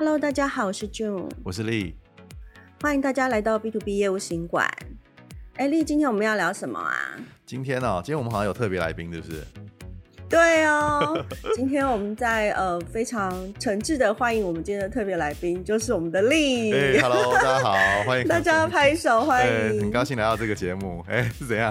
Hello，大家好，我是 June，我是丽，欢迎大家来到 B to B 业务行馆。哎，丽，今天我们要聊什么啊？今天哦，今天我们好像有特别来宾，是不是？对哦，今天我们在呃非常诚挚的欢迎我们今天的特别来宾，就是我们的丽。Hey, Hello，大家好，欢迎大家拍手欢迎，很高兴来到这个节目。哎，是怎样？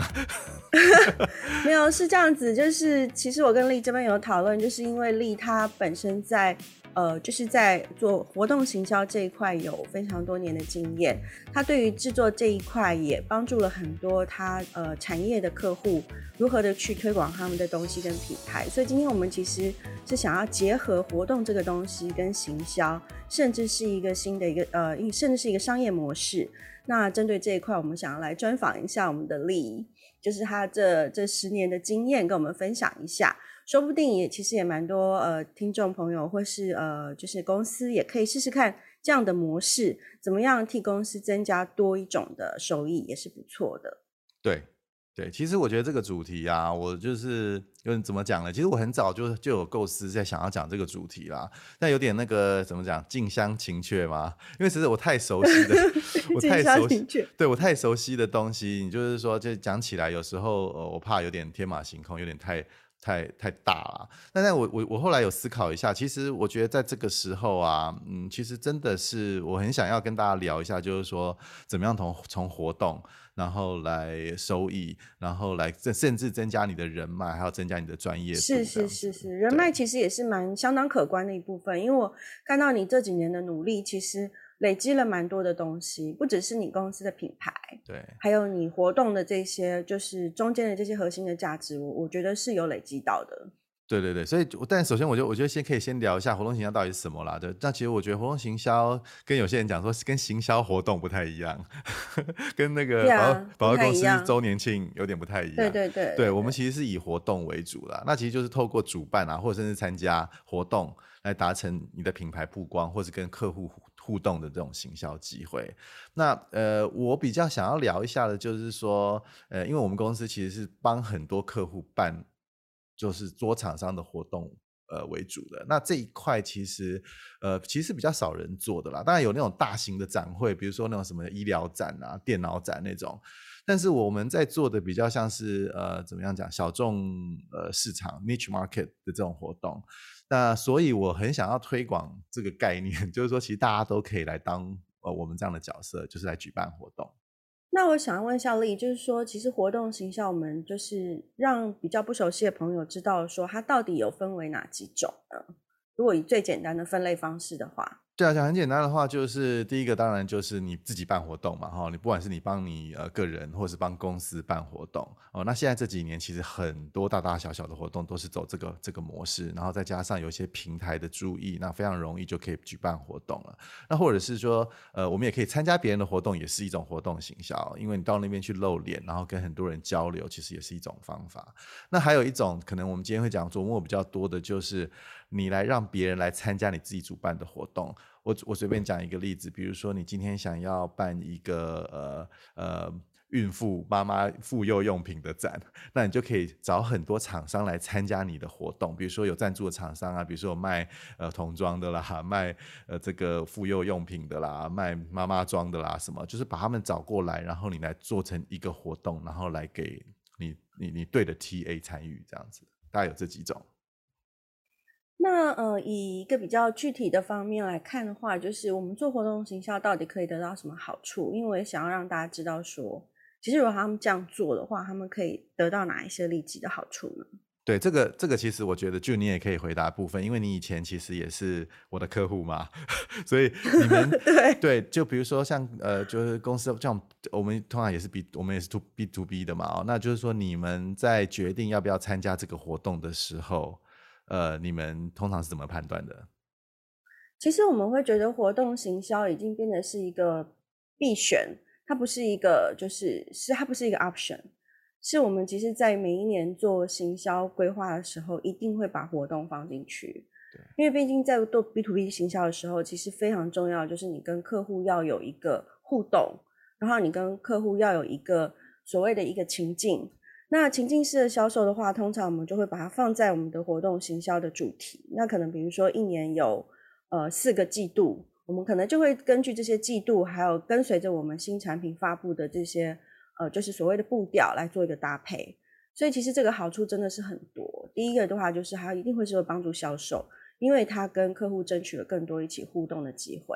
没有，是这样子，就是其实我跟丽这边有讨论，就是因为丽她本身在。呃，就是在做活动行销这一块有非常多年的经验，他对于制作这一块也帮助了很多他呃产业的客户如何的去推广他们的东西跟品牌。所以今天我们其实是想要结合活动这个东西跟行销，甚至是一个新的一个呃，甚至是一个商业模式。那针对这一块，我们想要来专访一下我们的丽，就是他这这十年的经验跟我们分享一下。说不定也其实也蛮多呃听众朋友或是呃就是公司也可以试试看这样的模式，怎么样替公司增加多一种的收益也是不错的。对对，其实我觉得这个主题啊，我就是有点怎么讲呢？其实我很早就就有构思在想要讲这个主题啦，但有点那个怎么讲近乡情怯嘛，因为其实我太熟悉的，我太熟悉，对我太熟悉的东西，你就是说就讲起来有时候呃我怕有点天马行空，有点太。太太大了，那那我我我后来有思考一下，其实我觉得在这个时候啊，嗯，其实真的是我很想要跟大家聊一下，就是说怎么样从从活动，然后来收益，然后来甚甚至增加你的人脉，还要增加你的专业。是是是是，人脉其实也是蛮相当可观的一部分，因为我看到你这几年的努力，其实。累积了蛮多的东西，不只是你公司的品牌，对，还有你活动的这些，就是中间的这些核心的价值，我我觉得是有累积到的。对对对，所以，但首先，我就我觉得先可以先聊一下活动行销到底是什么啦。对，那其实我觉得活动行销跟有些人讲说跟行销活动不太一样，跟那个保保公司周年庆有点不太一样。对对对，对我们其实是以活动为主啦。那其实就是透过主办啊，或者甚至参加活动来达成你的品牌曝光，或者跟客户。互动的这种行销机会，那呃，我比较想要聊一下的，就是说，呃，因为我们公司其实是帮很多客户办，就是桌厂商的活动，呃为主的。那这一块其实，呃，其实比较少人做的啦。当然有那种大型的展会，比如说那种什么医疗展啊、电脑展那种，但是我们在做的比较像是呃，怎么样讲，小众呃市场 （niche market） 的这种活动。那所以我很想要推广这个概念，就是说其实大家都可以来当呃我们这样的角色，就是来举办活动。那我想要问一下丽，就是说其实活动形象，我们就是让比较不熟悉的朋友知道说它到底有分为哪几种呢？如果以最简单的分类方式的话。对啊，讲很简单的话，就是第一个当然就是你自己办活动嘛，哈，你不管是你帮你呃个人，或是帮公司办活动，哦，那现在这几年其实很多大大小小的活动都是走这个这个模式，然后再加上有一些平台的注意，那非常容易就可以举办活动了。那或者是说，呃，我们也可以参加别人的活动，也是一种活动行销，因为你到那边去露脸，然后跟很多人交流，其实也是一种方法。那还有一种可能，我们今天会讲琢磨比较多的就是。你来让别人来参加你自己主办的活动，我我随便讲一个例子，比如说你今天想要办一个呃呃孕妇妈妈妇幼用品的展，那你就可以找很多厂商来参加你的活动，比如说有赞助的厂商啊，比如说有卖呃童装的啦，卖呃这个妇幼用品的啦，卖妈妈装的啦，什么就是把他们找过来，然后你来做成一个活动，然后来给你你你对的 TA 参与这样子，大概有这几种。那呃，以一个比较具体的方面来看的话，就是我们做活动行销到底可以得到什么好处？因为想要让大家知道说，其实如果他们这样做的话，他们可以得到哪一些立即的好处呢？对，这个这个其实我觉得，就你也可以回答部分，因为你以前其实也是我的客户嘛，所以你们 对对，就比如说像呃，就是公司这样，我们通常也是 B，我们也是 to B to B 的嘛，哦，那就是说你们在决定要不要参加这个活动的时候。呃，你们通常是怎么判断的？其实我们会觉得活动行销已经变得是一个必选，它不是一个就是是它不是一个 option，是我们其实，在每一年做行销规划的时候，一定会把活动放进去。对，因为毕竟在做 B to B 行销的时候，其实非常重要，就是你跟客户要有一个互动，然后你跟客户要有一个所谓的一个情境。那情境式的销售的话，通常我们就会把它放在我们的活动行销的主题。那可能比如说一年有呃四个季度，我们可能就会根据这些季度，还有跟随着我们新产品发布的这些呃就是所谓的步调来做一个搭配。所以其实这个好处真的是很多。第一个的话就是它一定会是会帮助销售，因为它跟客户争取了更多一起互动的机会。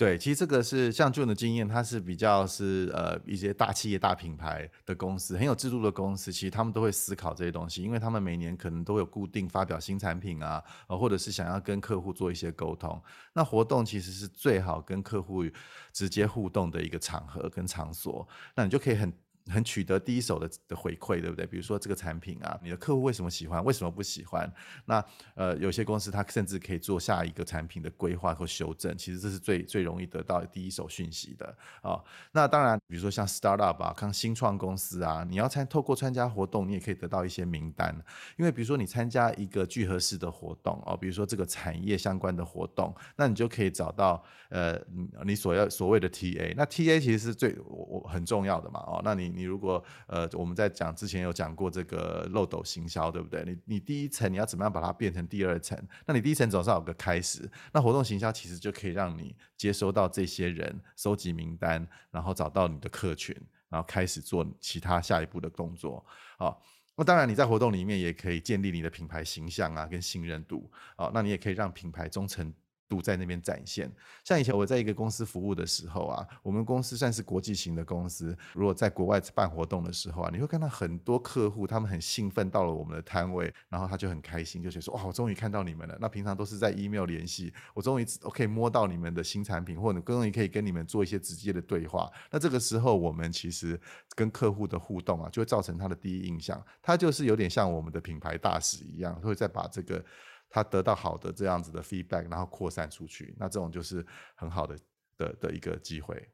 对，其实这个是像 June 的经验，它是比较是呃一些大企业、大品牌的公司，很有制度的公司，其实他们都会思考这些东西，因为他们每年可能都有固定发表新产品啊，呃，或者是想要跟客户做一些沟通。那活动其实是最好跟客户直接互动的一个场合跟场所，那你就可以很。很取得第一手的的回馈，对不对？比如说这个产品啊，你的客户为什么喜欢，为什么不喜欢？那呃，有些公司它甚至可以做下一个产品的规划或修正，其实这是最最容易得到第一手讯息的啊、哦。那当然，比如说像 startup 啊，看新创公司啊，你要参透过参加活动，你也可以得到一些名单。因为比如说你参加一个聚合式的活动哦，比如说这个产业相关的活动，那你就可以找到呃你所要所谓的 TA。那 TA 其实是最我我很重要的嘛哦，那你。你如果呃，我们在讲之前有讲过这个漏斗行销，对不对？你你第一层你要怎么样把它变成第二层？那你第一层总是有个开始。那活动行销其实就可以让你接收到这些人，收集名单，然后找到你的客群，然后开始做其他下一步的工作啊。那当然你在活动里面也可以建立你的品牌形象啊，跟信任度啊。那你也可以让品牌忠诚度在那边展现。像以前我在一个公司服务的时候啊，我们公司算是国际型的公司。如果在国外办活动的时候啊，你会看到很多客户，他们很兴奋到了我们的摊位，然后他就很开心，就觉得说：“哇，我终于看到你们了。”那平常都是在 email 联系，我终于我可以摸到你们的新产品，或者终于可以跟你们做一些直接的对话。那这个时候，我们其实跟客户的互动啊，就会造成他的第一印象，他就是有点像我们的品牌大使一样，会再把这个。他得到好的这样子的 feedback，然后扩散出去，那这种就是很好的的的一个机会。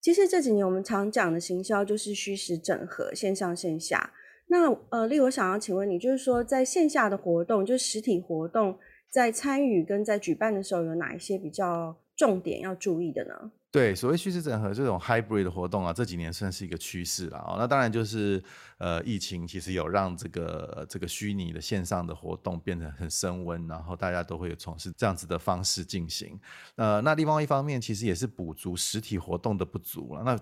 其实这几年我们常讲的行销就是虚实整合，线上线下。那呃，丽，我想要请问你，就是说在线下的活动，就是实体活动，在参与跟在举办的时候，有哪一些比较重点要注意的呢？对，所谓虚实整合这种 hybrid 的活动啊，这几年算是一个趋势了啊。那当然就是呃，疫情其实有让这个这个虚拟的线上的活动变得很升温，然后大家都会从事这样子的方式进行。呃，那另外一方面，其实也是补足实体活动的不足了。那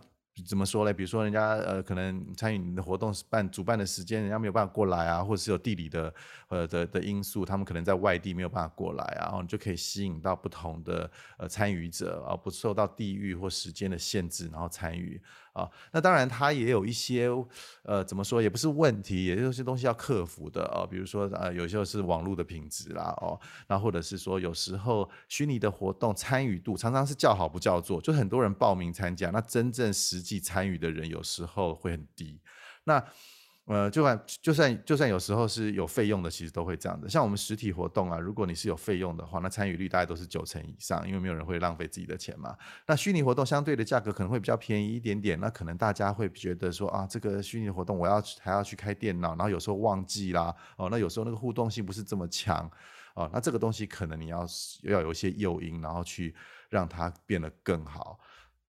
怎么说呢？比如说，人家呃可能参与你的活动办主办的时间，人家没有办法过来啊，或者是有地理的呃的的因素，他们可能在外地没有办法过来啊，然后你就可以吸引到不同的呃参与者，啊不受到地域或时间的限制，然后参与。啊，那当然，它也有一些，呃，怎么说，也不是问题，也有些东西要克服的啊。比如说，呃，有些是网络的品质啦，哦，那或者是说，有时候虚拟的活动参与度常常是叫好不叫座，就很多人报名参加，那真正实际参与的人有时候会很低。那呃，就算就算就算有时候是有费用的，其实都会这样的。像我们实体活动啊，如果你是有费用的话，那参与率大概都是九成以上，因为没有人会浪费自己的钱嘛。那虚拟活动相对的价格可能会比较便宜一点点，那可能大家会觉得说啊，这个虚拟活动我要还要去开电脑，然后有时候忘记啦，哦，那有时候那个互动性不是这么强，哦，那这个东西可能你要要有一些诱因，然后去让它变得更好。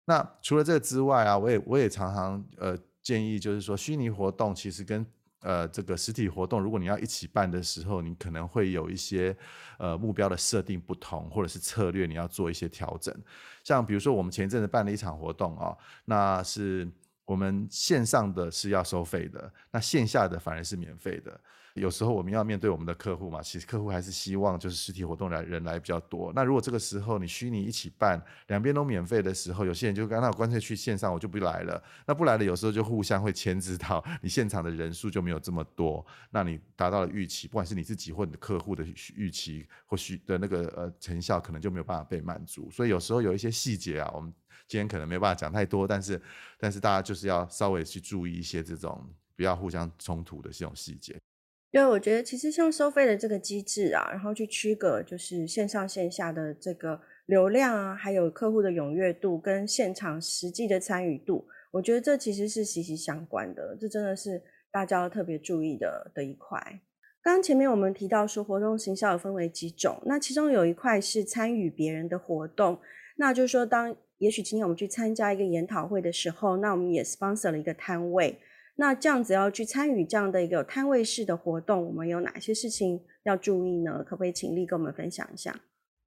那除了这个之外啊，我也我也常常呃。建议就是说，虚拟活动其实跟呃这个实体活动，如果你要一起办的时候，你可能会有一些呃目标的设定不同，或者是策略你要做一些调整。像比如说，我们前一阵子办了一场活动啊、哦，那是我们线上的是要收费的，那线下的反而是免费的。有时候我们要面对我们的客户嘛，其实客户还是希望就是实体活动来人来比较多。那如果这个时候你虚拟一起办，两边都免费的时候，有些人就刚好干脆去线上，我就不来了。那不来了，有时候就互相会牵制到你现场的人数就没有这么多，那你达到了预期，不管是你自己或你的客户的预期或许的那个呃成效，可能就没有办法被满足。所以有时候有一些细节啊，我们今天可能没有办法讲太多，但是但是大家就是要稍微去注意一些这种不要互相冲突的这种细节。对，我觉得其实像收费的这个机制啊，然后去区隔就是线上线下的这个流量啊，还有客户的踊跃度跟现场实际的参与度，我觉得这其实是息息相关的，这真的是大家要特别注意的的一块。刚刚前面我们提到说，活动行销有分为几种，那其中有一块是参与别人的活动，那就是说，当也许今天我们去参加一个研讨会的时候，那我们也 sponsor 了一个摊位。那这样子要去参与这样的一个摊位式的活动，我们有哪些事情要注意呢？可不可以请丽跟我们分享一下？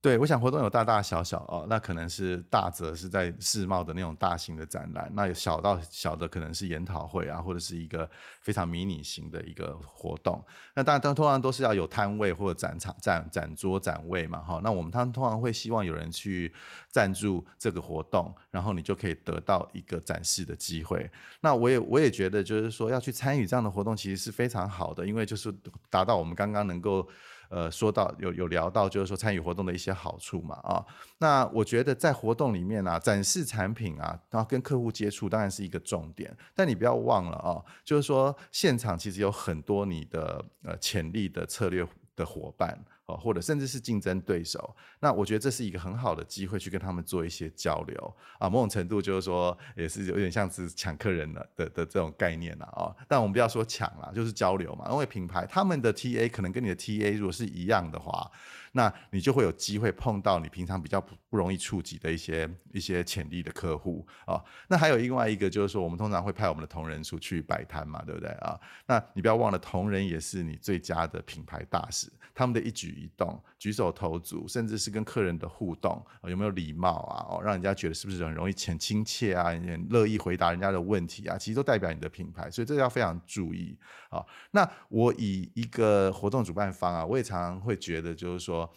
对，我想活动有大大小小哦，那可能是大则是在世贸的那种大型的展览，那有小到小的可能是研讨会啊，或者是一个非常迷你型的一个活动。那当然，通常都是要有摊位或者展场、展展桌、展位嘛，哈。那我们他们通常会希望有人去赞助这个活动，然后你就可以得到一个展示的机会。那我也我也觉得，就是说要去参与这样的活动，其实是非常好的，因为就是达到我们刚刚能够。呃，说到有有聊到，就是说参与活动的一些好处嘛，啊，那我觉得在活动里面啊，展示产品啊，然后跟客户接触当然是一个重点，但你不要忘了啊，就是说现场其实有很多你的呃潜力的策略的伙伴。哦，或者甚至是竞争对手，那我觉得这是一个很好的机会去跟他们做一些交流啊，某种程度就是说也是有点像是抢客人的的的这种概念了啊。但我们不要说抢啦，就是交流嘛，因为品牌他们的 TA 可能跟你的 TA 如果是一样的话。那你就会有机会碰到你平常比较不不容易触及的一些一些潜力的客户啊。那还有另外一个就是说，我们通常会派我们的同仁出去摆摊嘛，对不对啊？那你不要忘了，同仁也是你最佳的品牌大使，他们的一举一动、举手投足，甚至是跟客人的互动，有没有礼貌啊？哦，让人家觉得是不是很容易很亲切啊？很乐意回答人家的问题啊？其实都代表你的品牌，所以这个要非常注意啊。那我以一个活动主办方啊，我也常常会觉得就是说。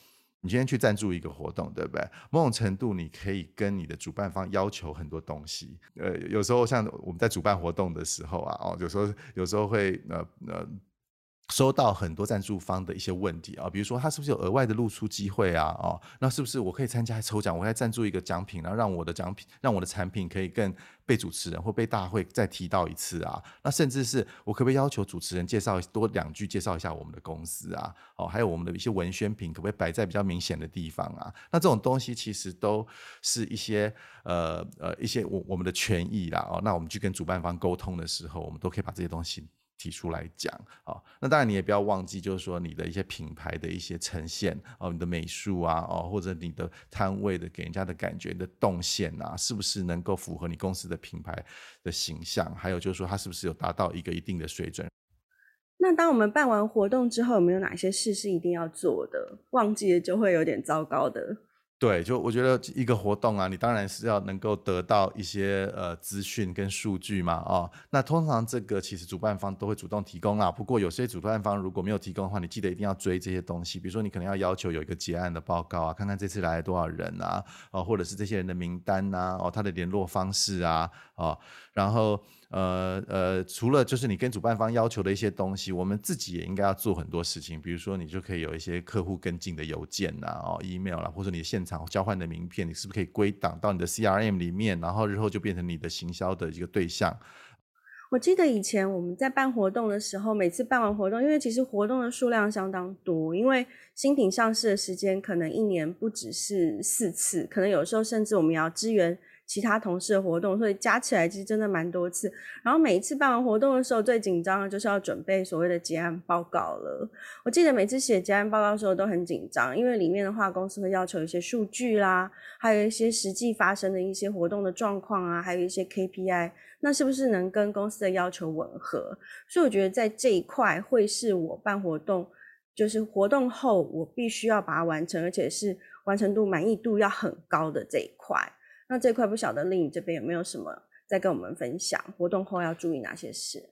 你今天去赞助一个活动，对不对？某种程度，你可以跟你的主办方要求很多东西。呃，有时候像我们在主办活动的时候啊，哦，有时候有时候会呃呃。收到很多赞助方的一些问题啊，比如说他是不是有额外的露出机会啊？哦，那是不是我可以参加抽奖，我可以赞助一个奖品，然后让我的奖品，让我的产品可以更被主持人或被大会再提到一次啊？那甚至是我可不可以要求主持人介绍多两句，介绍一下我们的公司啊？哦，还有我们的一些文宣品，可不可以摆在比较明显的地方啊？那这种东西其实都是一些呃呃一些我我们的权益啦。哦，那我们去跟主办方沟通的时候，我们都可以把这些东西。提出来讲，好，那当然你也不要忘记，就是说你的一些品牌的一些呈现哦，你的美术啊，哦，或者你的摊位的给人家的感觉你的动线啊，是不是能够符合你公司的品牌的形象？还有就是说，它是不是有达到一个一定的水准？那当我们办完活动之后，有没有哪些事是一定要做的？忘记了就会有点糟糕的。对，就我觉得一个活动啊，你当然是要能够得到一些呃资讯跟数据嘛，哦，那通常这个其实主办方都会主动提供啦。不过有些主办方如果没有提供的话，你记得一定要追这些东西。比如说你可能要要求有一个结案的报告啊，看看这次来了多少人啊，哦，或者是这些人的名单啊，哦，他的联络方式啊，哦，然后。呃呃，除了就是你跟主办方要求的一些东西，我们自己也应该要做很多事情。比如说，你就可以有一些客户跟进的邮件呐，哦，email 啦，或者你现场交换的名片，你是不是可以归档到你的 CRM 里面，然后日后就变成你的行销的一个对象？我记得以前我们在办活动的时候，每次办完活动，因为其实活动的数量相当多，因为新品上市的时间可能一年不只是四次，可能有时候甚至我们要支援。其他同事的活动，所以加起来其实真的蛮多次。然后每一次办完活动的时候，最紧张的就是要准备所谓的结案报告了。我记得每次写结案报告的时候都很紧张，因为里面的话，公司会要求一些数据啦，还有一些实际发生的一些活动的状况啊，还有一些 KPI，那是不是能跟公司的要求吻合？所以我觉得在这一块会是我办活动，就是活动后我必须要把它完成，而且是完成度满意度要很高的这一块。那这块不晓得丽颖这边有没有什么在跟我们分享？活动后要注意哪些事？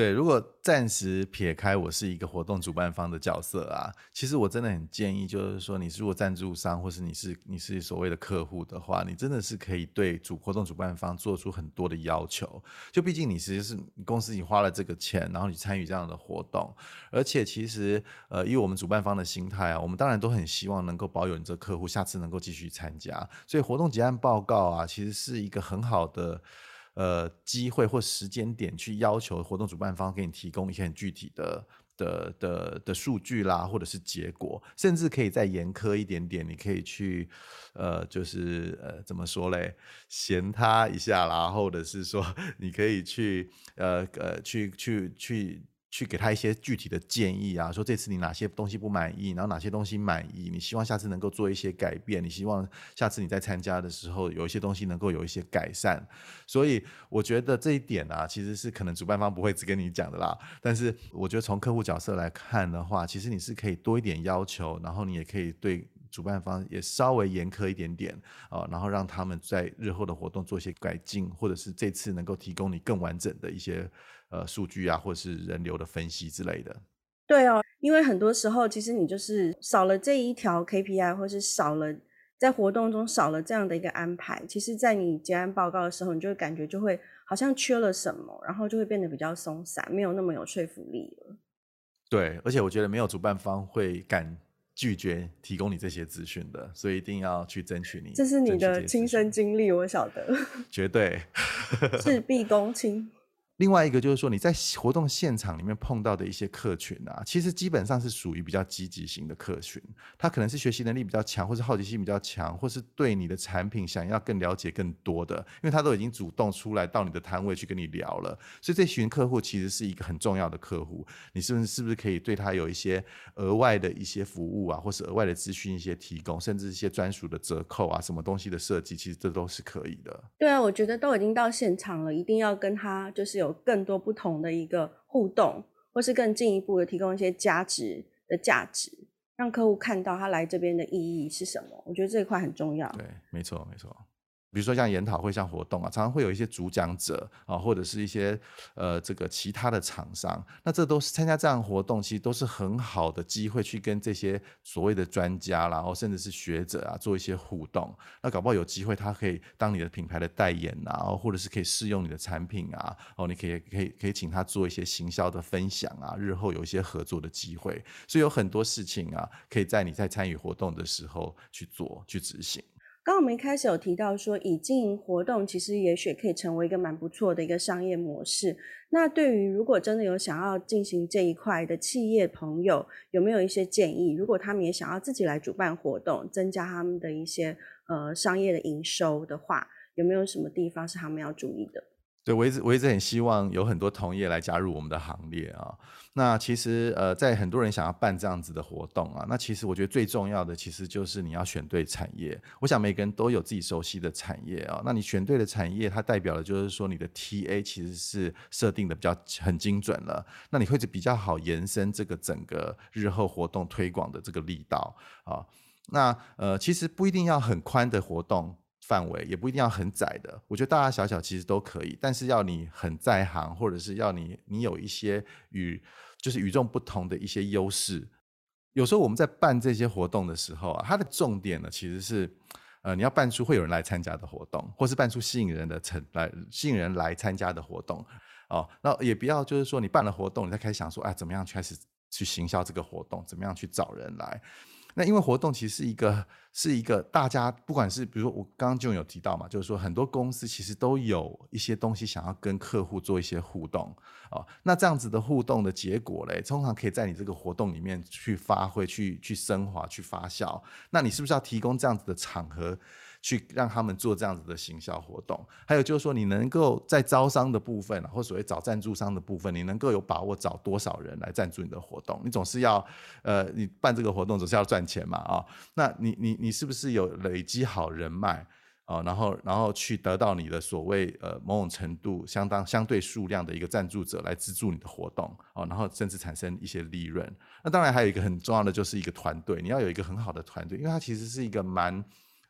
对，如果暂时撇开我是一个活动主办方的角色啊，其实我真的很建议，就是说你如果赞助商或是你是你是所谓的客户的话，你真的是可以对主活动主办方做出很多的要求。就毕竟你其实是公司已经花了这个钱，然后你参与这样的活动，而且其实呃，以我们主办方的心态啊，我们当然都很希望能够保有你这客户下次能够继续参加。所以活动结案报告啊，其实是一个很好的。呃，机会或时间点去要求活动主办方给你提供一些很具体的的的的数据啦，或者是结果，甚至可以再严苛一点点，你可以去呃，就是呃，怎么说嘞，嫌他一下啦，或者是说 你可以去呃呃，去去去。去给他一些具体的建议啊，说这次你哪些东西不满意，然后哪些东西满意，你希望下次能够做一些改变，你希望下次你在参加的时候有一些东西能够有一些改善。所以我觉得这一点啊，其实是可能主办方不会只跟你讲的啦。但是我觉得从客户角色来看的话，其实你是可以多一点要求，然后你也可以对主办方也稍微严苛一点点啊、哦，然后让他们在日后的活动做一些改进，或者是这次能够提供你更完整的一些呃数据啊，或者是人流的分析之类的。对哦，因为很多时候其实你就是少了这一条 KPI，或是少了在活动中少了这样的一个安排，其实，在你结案报告的时候，你就会感觉就会好像缺了什么，然后就会变得比较松散，没有那么有说服力了。对，而且我觉得没有主办方会敢拒绝提供你这些资讯的，所以一定要去争取你。这是你的亲身经历，我晓得。绝对。事必躬亲。另外一个就是说，你在活动现场里面碰到的一些客群啊，其实基本上是属于比较积极型的客群，他可能是学习能力比较强，或是好奇心比较强，或是对你的产品想要更了解更多的，因为他都已经主动出来到你的摊位去跟你聊了，所以这群客户其实是一个很重要的客户。你是不是是不是可以对他有一些额外的一些服务啊，或是额外的资讯一些提供，甚至一些专属的折扣啊，什么东西的设计，其实这都是可以的。对啊，我觉得都已经到现场了，一定要跟他就是有。更多不同的一个互动，或是更进一步的提供一些价值的价值，让客户看到他来这边的意义是什么。我觉得这一块很重要。对，没错，没错。比如说像研讨会、像活动啊，常常会有一些主讲者啊，或者是一些呃这个其他的厂商，那这都是参加这样活动，其实都是很好的机会去跟这些所谓的专家，然后甚至是学者啊做一些互动。那搞不好有机会，他可以当你的品牌的代言啊，或者是可以试用你的产品啊，哦，你可以可以可以请他做一些行销的分享啊，日后有一些合作的机会。所以有很多事情啊，可以在你在参与活动的时候去做去执行。刚刚我们一开始有提到说，以经营活动其实也许可以成为一个蛮不错的一个商业模式。那对于如果真的有想要进行这一块的企业朋友，有没有一些建议？如果他们也想要自己来主办活动，增加他们的一些呃商业的营收的话，有没有什么地方是他们要注意的？对，我一直我一直很希望有很多同业来加入我们的行列啊。那其实呃，在很多人想要办这样子的活动啊，那其实我觉得最重要的其实就是你要选对产业。我想每个人都有自己熟悉的产业啊，那你选对的产业，它代表的就是说你的 TA 其实是设定的比较很精准了。那你会比较好延伸这个整个日后活动推广的这个力道啊。那呃，其实不一定要很宽的活动。范围也不一定要很窄的，我觉得大大小小其实都可以，但是要你很在行，或者是要你你有一些与就是与众不同的一些优势。有时候我们在办这些活动的时候啊，它的重点呢其实是，呃，你要办出会有人来参加的活动，或是办出吸引人的成来吸引人来参加的活动哦。那也不要就是说你办了活动，你再开始想说，哎，怎么样开始去行销这个活动，怎么样去找人来。那因为活动其实是一个是一个大家不管是比如说我刚刚就有提到嘛，就是说很多公司其实都有一些东西想要跟客户做一些互动啊。那这样子的互动的结果嘞，通常可以在你这个活动里面去发挥、去去升华、去发酵。那你是不是要提供这样子的场合？去让他们做这样子的行销活动，还有就是说，你能够在招商的部分，或所谓找赞助商的部分，你能够有把握找多少人来赞助你的活动？你总是要，呃，你办这个活动总是要赚钱嘛，啊、那你你你是不是有累积好人脉啊、然后然后去得到你的所谓呃某种程度相当相对数量的一个赞助者来资助你的活动哦，然后甚至产生一些利润。那当然还有一个很重要的就是一个团队，你要有一个很好的团队，因为它其实是一个蛮。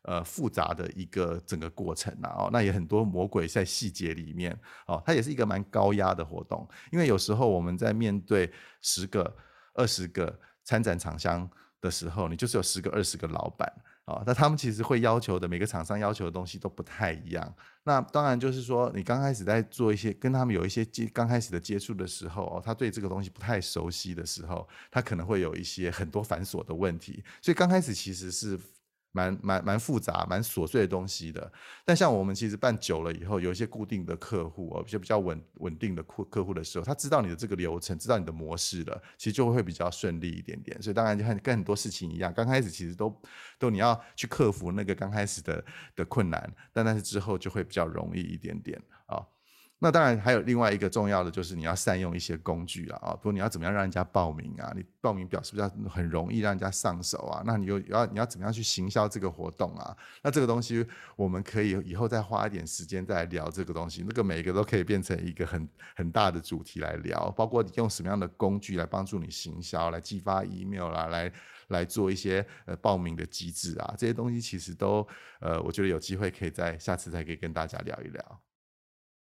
呃，复杂的一个整个过程啊，哦，那也很多魔鬼在细节里面，哦，它也是一个蛮高压的活动，因为有时候我们在面对十个、二十个参展厂商的时候，你就是有十个、二十个老板，哦，那他们其实会要求的每个厂商要求的东西都不太一样。那当然就是说，你刚开始在做一些跟他们有一些接刚开始的接触的时候，哦，他对这个东西不太熟悉的时候，他可能会有一些很多繁琐的问题，所以刚开始其实是。蛮蛮蛮复杂、蛮琐碎的东西的，但像我们其实办久了以后，有一些固定的客户哦，一些比较稳稳定的客客户的时候，他知道你的这个流程，知道你的模式了，其实就会比较顺利一点点。所以当然就跟跟很多事情一样，刚开始其实都都你要去克服那个刚开始的的困难，但但是之后就会比较容易一点点。那当然还有另外一个重要的，就是你要善用一些工具啊，啊，比如你要怎么样让人家报名啊？你报名表是不是要很容易让人家上手啊？那你又要你要怎么样去行销这个活动啊？那这个东西我们可以以后再花一点时间再来聊这个东西，那个每一个都可以变成一个很很大的主题来聊，包括你用什么样的工具来帮助你行销，来寄发 email 啦，来。来做一些呃报名的机制啊，这些东西其实都呃，我觉得有机会可以在下次再可以跟大家聊一聊。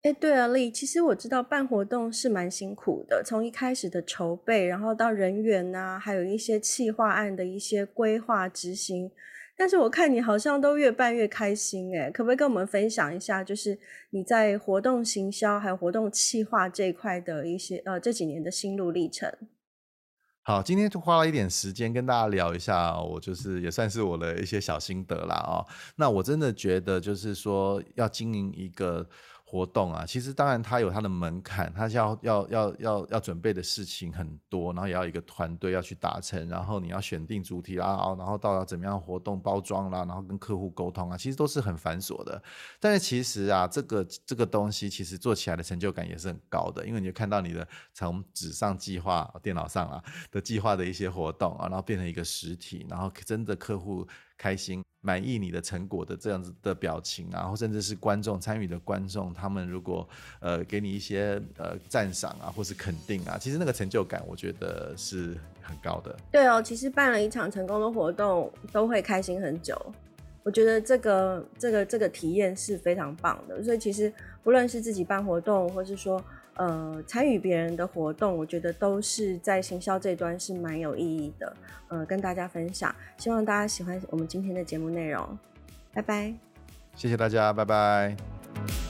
哎，对啊，丽，其实我知道办活动是蛮辛苦的，从一开始的筹备，然后到人员呐、啊，还有一些企划案的一些规划执行。但是我看你好像都越办越开心，哎，可不可以跟我们分享一下，就是你在活动行销还有活动企划这一块的一些呃这几年的心路历程？好，今天就花了一点时间跟大家聊一下，我就是也算是我的一些小心得啦哦。那我真的觉得就是说要经营一个。活动啊，其实当然它有它的门槛，它要要要要要准备的事情很多，然后也要一个团队要去达成，然后你要选定主题啦，然后到了怎么样活动包装啦，然后跟客户沟通啊，其实都是很繁琐的。但是其实啊，这个这个东西其实做起来的成就感也是很高的，因为你就看到你的从纸上计划、电脑上啊的计划的一些活动啊，然后变成一个实体，然后真的客户。开心、满意你的成果的这样子的表情啊，或甚至是观众参与的观众，他们如果呃给你一些呃赞赏啊，或是肯定啊，其实那个成就感，我觉得是很高的。对哦，其实办了一场成功的活动，都会开心很久。我觉得这个这个这个体验是非常棒的。所以其实不论是自己办活动，或是说。呃，参与别人的活动，我觉得都是在行销这端是蛮有意义的。呃，跟大家分享，希望大家喜欢我们今天的节目内容。拜拜，谢谢大家，拜拜。